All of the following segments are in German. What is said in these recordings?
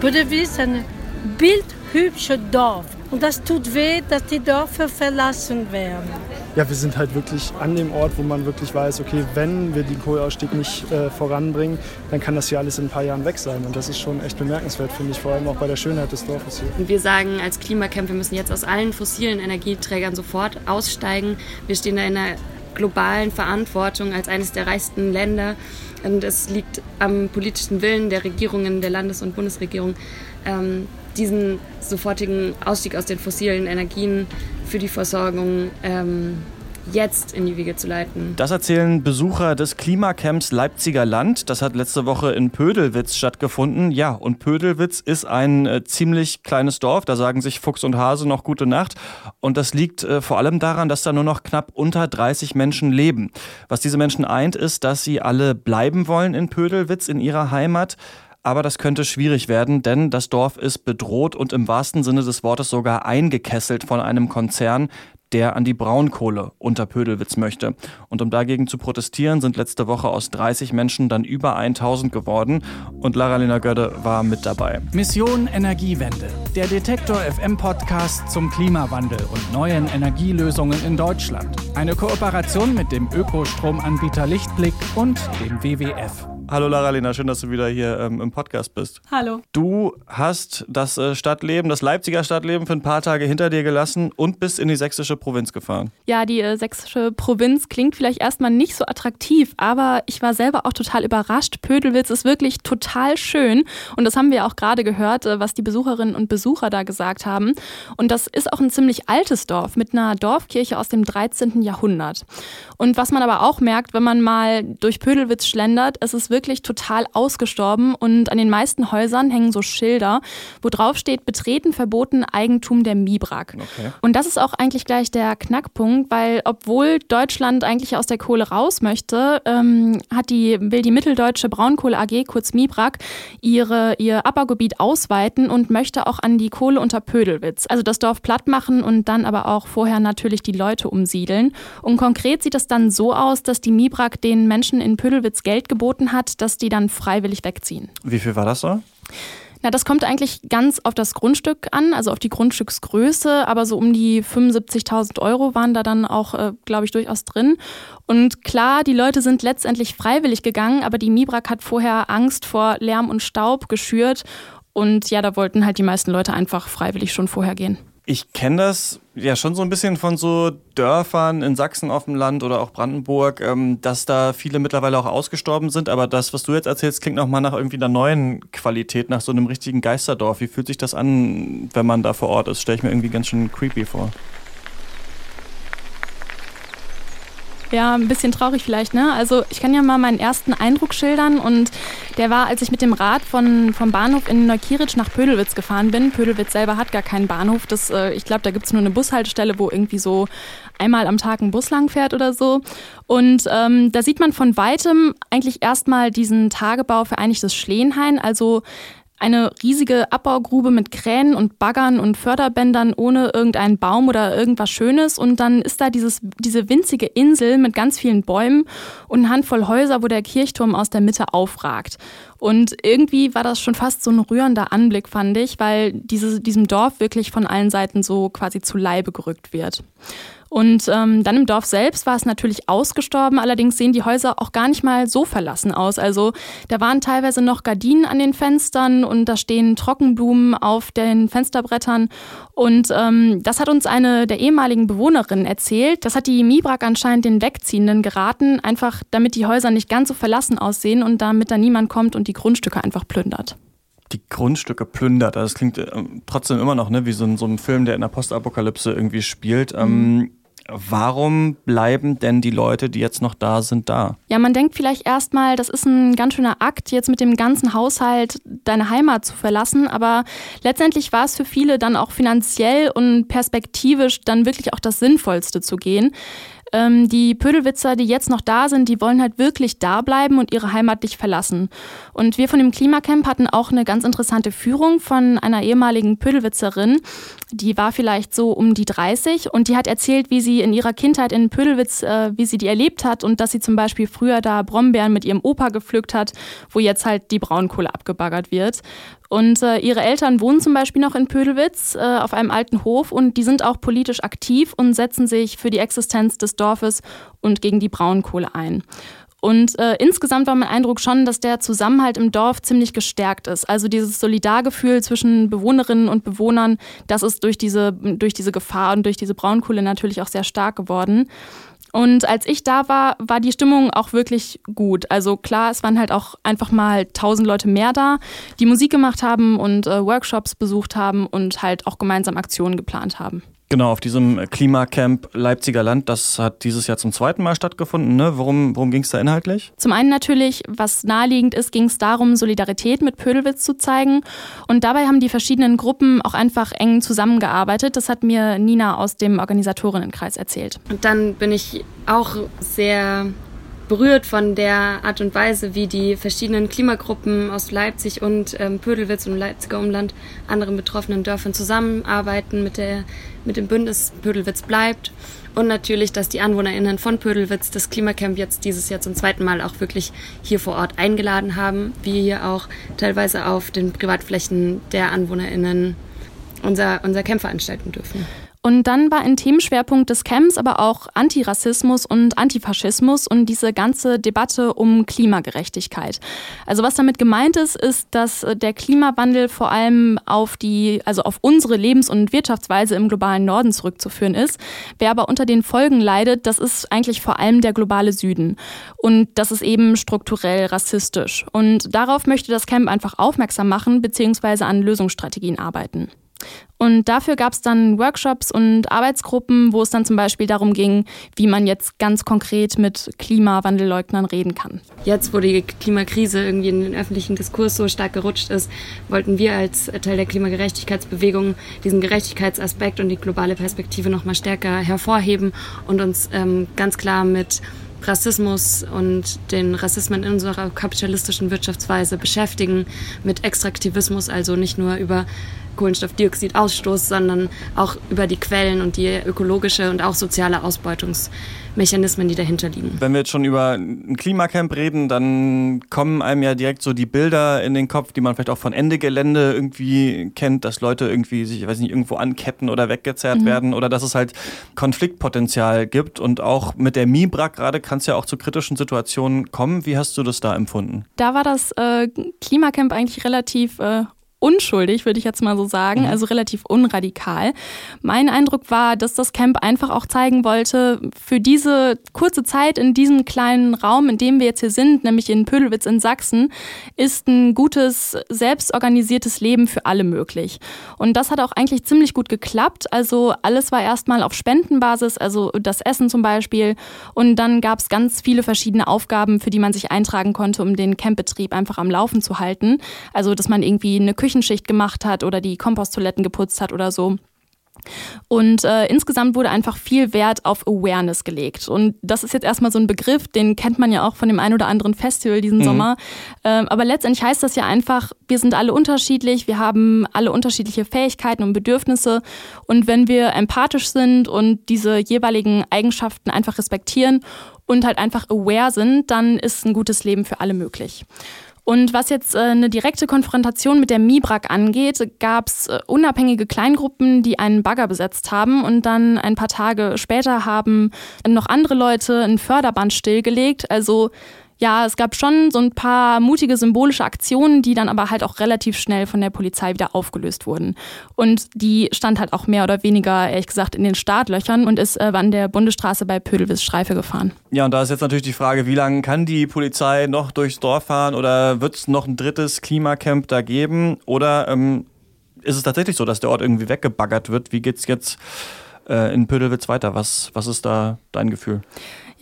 Pödelwitz ist ein bildhübsches Dorf. Und das tut weh, dass die Dörfer verlassen werden. Ja, wir sind halt wirklich an dem Ort, wo man wirklich weiß, okay, wenn wir den Kohleausstieg nicht äh, voranbringen, dann kann das hier alles in ein paar Jahren weg sein. Und das ist schon echt bemerkenswert, finde ich, vor allem auch bei der Schönheit des Dorfes hier. Und wir sagen als Klimacamp, wir müssen jetzt aus allen fossilen Energieträgern sofort aussteigen. Wir stehen da in einer globalen Verantwortung als eines der reichsten Länder. Und es liegt am politischen Willen der Regierungen, der Landes- und Bundesregierung, ähm, diesen sofortigen Ausstieg aus den fossilen Energien für die Versorgung ähm, jetzt in die Wege zu leiten. Das erzählen Besucher des Klimacamps Leipziger Land. Das hat letzte Woche in Pödelwitz stattgefunden. Ja, und Pödelwitz ist ein äh, ziemlich kleines Dorf. Da sagen sich Fuchs und Hase noch gute Nacht. Und das liegt äh, vor allem daran, dass da nur noch knapp unter 30 Menschen leben. Was diese Menschen eint, ist, dass sie alle bleiben wollen in Pödelwitz, in ihrer Heimat. Aber das könnte schwierig werden, denn das Dorf ist bedroht und im wahrsten Sinne des Wortes sogar eingekesselt von einem Konzern, der an die Braunkohle unter Pödelwitz möchte. Und um dagegen zu protestieren, sind letzte Woche aus 30 Menschen dann über 1000 geworden. Und Lara-Lena Gödde war mit dabei. Mission Energiewende. Der Detektor FM Podcast zum Klimawandel und neuen Energielösungen in Deutschland. Eine Kooperation mit dem Ökostromanbieter Lichtblick und dem WWF. Hallo Lara-Lena, schön, dass du wieder hier ähm, im Podcast bist. Hallo. Du hast das äh, Stadtleben, das Leipziger Stadtleben für ein paar Tage hinter dir gelassen und bist in die sächsische Provinz gefahren. Ja, die äh, sächsische Provinz klingt vielleicht erstmal nicht so attraktiv, aber ich war selber auch total überrascht. Pödelwitz ist wirklich total schön und das haben wir auch gerade gehört, äh, was die Besucherinnen und Besucher da gesagt haben. Und das ist auch ein ziemlich altes Dorf mit einer Dorfkirche aus dem 13. Jahrhundert. Und was man aber auch merkt, wenn man mal durch Pödelwitz schlendert, es ist wirklich wirklich total ausgestorben und an den meisten Häusern hängen so Schilder, wo drauf steht, betreten verboten Eigentum der Mibrak. Okay. Und das ist auch eigentlich gleich der Knackpunkt, weil obwohl Deutschland eigentlich aus der Kohle raus möchte, ähm, hat die, will die Mitteldeutsche Braunkohle AG, kurz Mibrak, ihre, ihr Abbaugebiet ausweiten und möchte auch an die Kohle unter Pödelwitz. Also das Dorf platt machen und dann aber auch vorher natürlich die Leute umsiedeln. Und konkret sieht es dann so aus, dass die Mibrak den Menschen in Pödelwitz Geld geboten hat, dass die dann freiwillig wegziehen. Wie viel war das so? Na, das kommt eigentlich ganz auf das Grundstück an, also auf die Grundstücksgröße, aber so um die 75.000 Euro waren da dann auch, äh, glaube ich, durchaus drin. Und klar, die Leute sind letztendlich freiwillig gegangen, aber die Mibrak hat vorher Angst vor Lärm und Staub geschürt und ja, da wollten halt die meisten Leute einfach freiwillig schon vorher gehen. Ich kenne das ja schon so ein bisschen von so Dörfern in Sachsen auf dem Land oder auch Brandenburg, ähm, dass da viele mittlerweile auch ausgestorben sind. Aber das, was du jetzt erzählst, klingt nochmal nach irgendwie einer neuen Qualität, nach so einem richtigen Geisterdorf. Wie fühlt sich das an, wenn man da vor Ort ist? Stelle ich mir irgendwie ganz schön creepy vor. Ja, ein bisschen traurig vielleicht, ne? Also ich kann ja mal meinen ersten Eindruck schildern und der war, als ich mit dem Rad von, vom Bahnhof in Neukieritsch nach Pödelwitz gefahren bin. Pödelwitz selber hat gar keinen Bahnhof. Das, äh, ich glaube, da gibt's nur eine Bushaltestelle, wo irgendwie so einmal am Tag ein Bus lang fährt oder so. Und ähm, da sieht man von weitem eigentlich erstmal diesen Tagebau Vereinigtes Schlehenhain, also eine riesige Abbaugrube mit Kränen und Baggern und Förderbändern ohne irgendeinen Baum oder irgendwas Schönes. Und dann ist da dieses, diese winzige Insel mit ganz vielen Bäumen und eine Handvoll Häuser, wo der Kirchturm aus der Mitte aufragt. Und irgendwie war das schon fast so ein rührender Anblick, fand ich, weil diese, diesem Dorf wirklich von allen Seiten so quasi zu Leibe gerückt wird. Und ähm, dann im Dorf selbst war es natürlich ausgestorben, allerdings sehen die Häuser auch gar nicht mal so verlassen aus. Also da waren teilweise noch Gardinen an den Fenstern und da stehen Trockenblumen auf den Fensterbrettern. Und ähm, das hat uns eine der ehemaligen Bewohnerinnen erzählt. Das hat die Mibrak anscheinend den Wegziehenden geraten, einfach damit die Häuser nicht ganz so verlassen aussehen und damit da niemand kommt und die Grundstücke einfach plündert die Grundstücke plündert. Also das klingt äh, trotzdem immer noch ne, wie so ein, so ein Film, der in der Postapokalypse irgendwie spielt. Ähm, mhm. Ähm, Warum bleiben denn die Leute, die jetzt noch da sind, da? Ja, man denkt vielleicht erstmal, das ist ein ganz schöner Akt, jetzt mit dem ganzen Haushalt deine Heimat zu verlassen. Aber letztendlich war es für viele dann auch finanziell und perspektivisch dann wirklich auch das Sinnvollste zu gehen. Ähm, die Pödelwitzer, die jetzt noch da sind, die wollen halt wirklich da bleiben und ihre Heimat nicht verlassen. Und wir von dem Klimacamp hatten auch eine ganz interessante Führung von einer ehemaligen Pödelwitzerin. Die war vielleicht so um die 30 und die hat erzählt, wie sie in ihrer Kindheit in Pödelwitz, äh, wie sie die erlebt hat und dass sie zum Beispiel früher da Brombeeren mit ihrem Opa gepflückt hat, wo jetzt halt die Braunkohle abgebaggert wird. Und äh, ihre Eltern wohnen zum Beispiel noch in Pödelwitz äh, auf einem alten Hof und die sind auch politisch aktiv und setzen sich für die Existenz des Dorfes und gegen die Braunkohle ein. Und äh, insgesamt war mein Eindruck schon, dass der Zusammenhalt im Dorf ziemlich gestärkt ist. Also dieses Solidargefühl zwischen Bewohnerinnen und Bewohnern, das ist durch diese, durch diese Gefahr und durch diese Braunkohle natürlich auch sehr stark geworden. Und als ich da war, war die Stimmung auch wirklich gut. Also klar, es waren halt auch einfach mal tausend Leute mehr da, die Musik gemacht haben und äh, Workshops besucht haben und halt auch gemeinsam Aktionen geplant haben. Genau, auf diesem Klimacamp Leipziger Land, das hat dieses Jahr zum zweiten Mal stattgefunden. Ne? Worum, worum ging es da inhaltlich? Zum einen natürlich, was naheliegend ist, ging es darum, Solidarität mit Pödelwitz zu zeigen. Und dabei haben die verschiedenen Gruppen auch einfach eng zusammengearbeitet. Das hat mir Nina aus dem Organisatorinnenkreis erzählt. Und dann bin ich auch sehr berührt von der Art und Weise, wie die verschiedenen Klimagruppen aus Leipzig und ähm, Pödelwitz und Leipziger Umland, anderen betroffenen Dörfern zusammenarbeiten mit, der, mit dem Bündnis Pödelwitz bleibt. Und natürlich, dass die AnwohnerInnen von Pödelwitz das Klimacamp jetzt dieses Jahr zum zweiten Mal auch wirklich hier vor Ort eingeladen haben. Wir hier auch teilweise auf den Privatflächen der AnwohnerInnen unser, unser Camp veranstalten dürfen. Und dann war ein Themenschwerpunkt des Camps aber auch Antirassismus und Antifaschismus und diese ganze Debatte um Klimagerechtigkeit. Also was damit gemeint ist, ist, dass der Klimawandel vor allem auf die, also auf unsere Lebens- und Wirtschaftsweise im globalen Norden zurückzuführen ist. Wer aber unter den Folgen leidet, das ist eigentlich vor allem der globale Süden. Und das ist eben strukturell rassistisch. Und darauf möchte das Camp einfach aufmerksam machen, beziehungsweise an Lösungsstrategien arbeiten. Und dafür gab es dann Workshops und Arbeitsgruppen, wo es dann zum Beispiel darum ging, wie man jetzt ganz konkret mit Klimawandelleugnern reden kann. Jetzt, wo die Klimakrise irgendwie in den öffentlichen Diskurs so stark gerutscht ist, wollten wir als Teil der Klimagerechtigkeitsbewegung diesen Gerechtigkeitsaspekt und die globale Perspektive nochmal stärker hervorheben und uns ähm, ganz klar mit Rassismus und den Rassismen in unserer kapitalistischen Wirtschaftsweise beschäftigen, mit Extraktivismus, also nicht nur über Kohlenstoffdioxidausstoß, sondern auch über die Quellen und die ökologische und auch soziale Ausbeutungsmechanismen, die dahinter liegen. Wenn wir jetzt schon über ein Klimacamp reden, dann kommen einem ja direkt so die Bilder in den Kopf, die man vielleicht auch von Ende Gelände irgendwie kennt, dass Leute irgendwie sich, ich weiß nicht, irgendwo anketten oder weggezerrt mhm. werden oder dass es halt Konfliktpotenzial gibt und auch mit der MIBRAC gerade kann es ja auch zu kritischen Situationen kommen. Wie hast du das da empfunden? Da war das äh, Klimacamp eigentlich relativ äh, unschuldig, würde ich jetzt mal so sagen, mhm. also relativ unradikal. Mein Eindruck war, dass das Camp einfach auch zeigen wollte, für diese kurze Zeit in diesem kleinen Raum, in dem wir jetzt hier sind, nämlich in Pödelwitz in Sachsen, ist ein gutes, selbstorganisiertes Leben für alle möglich. Und das hat auch eigentlich ziemlich gut geklappt. Also alles war erstmal auf Spendenbasis, also das Essen zum Beispiel. Und dann gab es ganz viele verschiedene Aufgaben, für die man sich eintragen konnte, um den Campbetrieb einfach am Laufen zu halten. Also, dass man irgendwie eine Küche Küchenschicht gemacht hat oder die Komposttoiletten geputzt hat oder so. Und äh, insgesamt wurde einfach viel Wert auf Awareness gelegt. Und das ist jetzt erstmal so ein Begriff, den kennt man ja auch von dem ein oder anderen Festival diesen mhm. Sommer. Ähm, aber letztendlich heißt das ja einfach, wir sind alle unterschiedlich, wir haben alle unterschiedliche Fähigkeiten und Bedürfnisse. Und wenn wir empathisch sind und diese jeweiligen Eigenschaften einfach respektieren und halt einfach aware sind, dann ist ein gutes Leben für alle möglich. Und was jetzt äh, eine direkte Konfrontation mit der MIBRAG angeht, gab es äh, unabhängige Kleingruppen, die einen Bagger besetzt haben und dann ein paar Tage später haben noch andere Leute ein Förderband stillgelegt. Also ja, es gab schon so ein paar mutige symbolische Aktionen, die dann aber halt auch relativ schnell von der Polizei wieder aufgelöst wurden. Und die stand halt auch mehr oder weniger, ehrlich gesagt, in den Startlöchern und ist äh, an der Bundesstraße bei Pödelwitz Streife gefahren. Ja, und da ist jetzt natürlich die Frage, wie lange kann die Polizei noch durchs Dorf fahren oder wird es noch ein drittes Klimacamp da geben? Oder ähm, ist es tatsächlich so, dass der Ort irgendwie weggebaggert wird? Wie geht es jetzt äh, in Pödelwitz weiter? Was, was ist da dein Gefühl?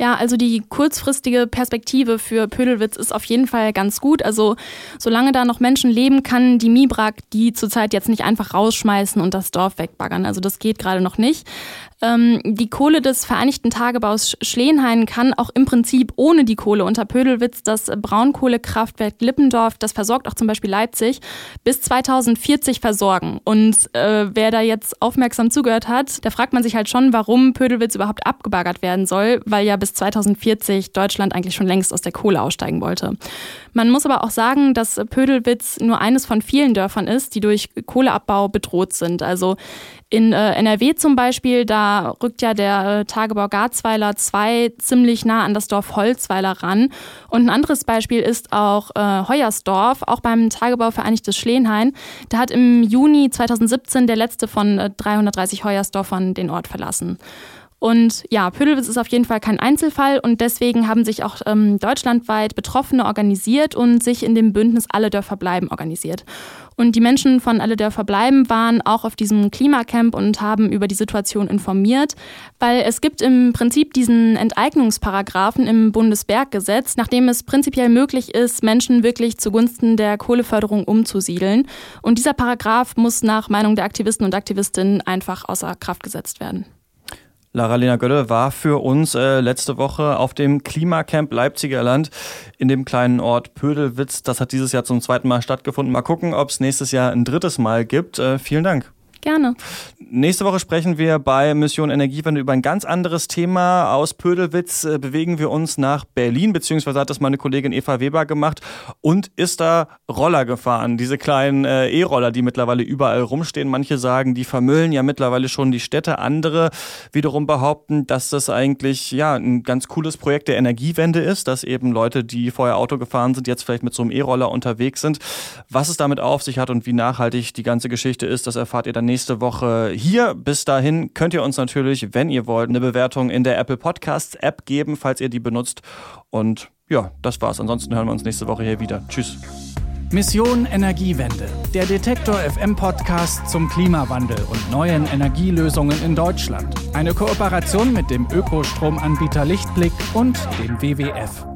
Ja, also die kurzfristige Perspektive für Pödelwitz ist auf jeden Fall ganz gut. Also solange da noch Menschen leben, kann die Mibrak die zurzeit jetzt nicht einfach rausschmeißen und das Dorf wegbaggern. Also das geht gerade noch nicht. Ähm, die Kohle des Vereinigten Tagebaus Schleenhain kann auch im Prinzip ohne die Kohle unter Pödelwitz das Braunkohlekraftwerk Lippendorf, das versorgt auch zum Beispiel Leipzig, bis 2040 versorgen. Und äh, wer da jetzt aufmerksam zugehört hat, da fragt man sich halt schon, warum Pödelwitz überhaupt abgebaggert werden soll, weil ja bis 2040 Deutschland eigentlich schon längst aus der Kohle aussteigen wollte. Man muss aber auch sagen, dass Pödelwitz nur eines von vielen Dörfern ist, die durch Kohleabbau bedroht sind. Also in äh, NRW zum Beispiel, da rückt ja der äh, Tagebau Garzweiler 2 ziemlich nah an das Dorf Holzweiler ran. Und ein anderes Beispiel ist auch äh, Heuersdorf, auch beim Tagebau Vereinigtes Schleenhain. Da hat im Juni 2017 der letzte von äh, 330 Heuersdorfern den Ort verlassen. Und ja, Pödelwitz ist auf jeden Fall kein Einzelfall und deswegen haben sich auch ähm, deutschlandweit Betroffene organisiert und sich in dem Bündnis Alle Dörfer bleiben organisiert. Und die Menschen von Alle Dörfer bleiben waren auch auf diesem Klimacamp und haben über die Situation informiert, weil es gibt im Prinzip diesen Enteignungsparagraphen im Bundesberggesetz, nachdem es prinzipiell möglich ist, Menschen wirklich zugunsten der Kohleförderung umzusiedeln. Und dieser Paragraph muss nach Meinung der Aktivisten und Aktivistinnen einfach außer Kraft gesetzt werden. Lara-Lena Gölle war für uns äh, letzte Woche auf dem Klimacamp Leipziger Land in dem kleinen Ort Pödelwitz. Das hat dieses Jahr zum zweiten Mal stattgefunden. Mal gucken, ob es nächstes Jahr ein drittes Mal gibt. Äh, vielen Dank. Gerne. Nächste Woche sprechen wir bei Mission Energiewende über ein ganz anderes Thema. Aus Pödelwitz äh, bewegen wir uns nach Berlin, beziehungsweise hat das meine Kollegin Eva Weber gemacht und ist da Roller gefahren. Diese kleinen äh, E-Roller, die mittlerweile überall rumstehen. Manche sagen, die vermüllen ja mittlerweile schon die Städte. Andere wiederum behaupten, dass das eigentlich ja ein ganz cooles Projekt der Energiewende ist, dass eben Leute, die vorher Auto gefahren sind, jetzt vielleicht mit so einem E-Roller unterwegs sind. Was es damit auf sich hat und wie nachhaltig die ganze Geschichte ist, das erfahrt ihr dann nächste Woche hier. Bis dahin könnt ihr uns natürlich, wenn ihr wollt, eine Bewertung in der Apple Podcasts App geben, falls ihr die benutzt. Und ja, das war's. Ansonsten hören wir uns nächste Woche hier wieder. Tschüss. Mission Energiewende, der Detektor FM Podcast zum Klimawandel und neuen Energielösungen in Deutschland. Eine Kooperation mit dem Ökostromanbieter Lichtblick und dem WWF.